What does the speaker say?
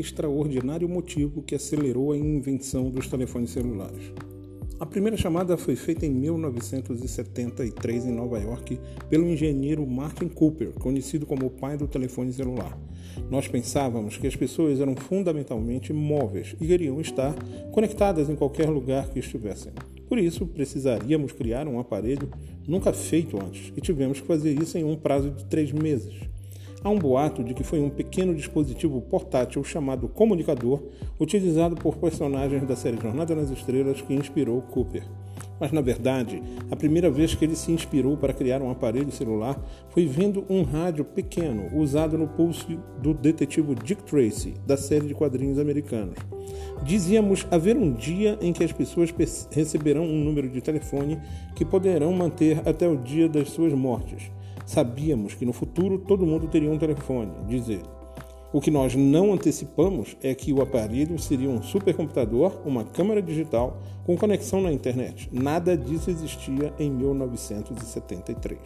extraordinário motivo que acelerou a invenção dos telefones celulares. A primeira chamada foi feita em 1973 em Nova York pelo engenheiro Martin Cooper, conhecido como o pai do telefone celular. Nós pensávamos que as pessoas eram fundamentalmente móveis e queriam estar conectadas em qualquer lugar que estivessem. Por isso, precisaríamos criar um aparelho nunca feito antes e tivemos que fazer isso em um prazo de três meses. Há um boato de que foi um pequeno dispositivo portátil chamado comunicador, utilizado por personagens da série Jornada nas Estrelas, que inspirou Cooper. Mas na verdade, a primeira vez que ele se inspirou para criar um aparelho celular foi vendo um rádio pequeno usado no pulso do detetive Dick Tracy, da série de quadrinhos americanos. Dizíamos haver um dia em que as pessoas receberão um número de telefone que poderão manter até o dia das suas mortes. Sabíamos que no futuro todo mundo teria um telefone, diz ele. O que nós não antecipamos é que o aparelho seria um supercomputador, uma câmera digital com conexão na internet. Nada disso existia em 1973.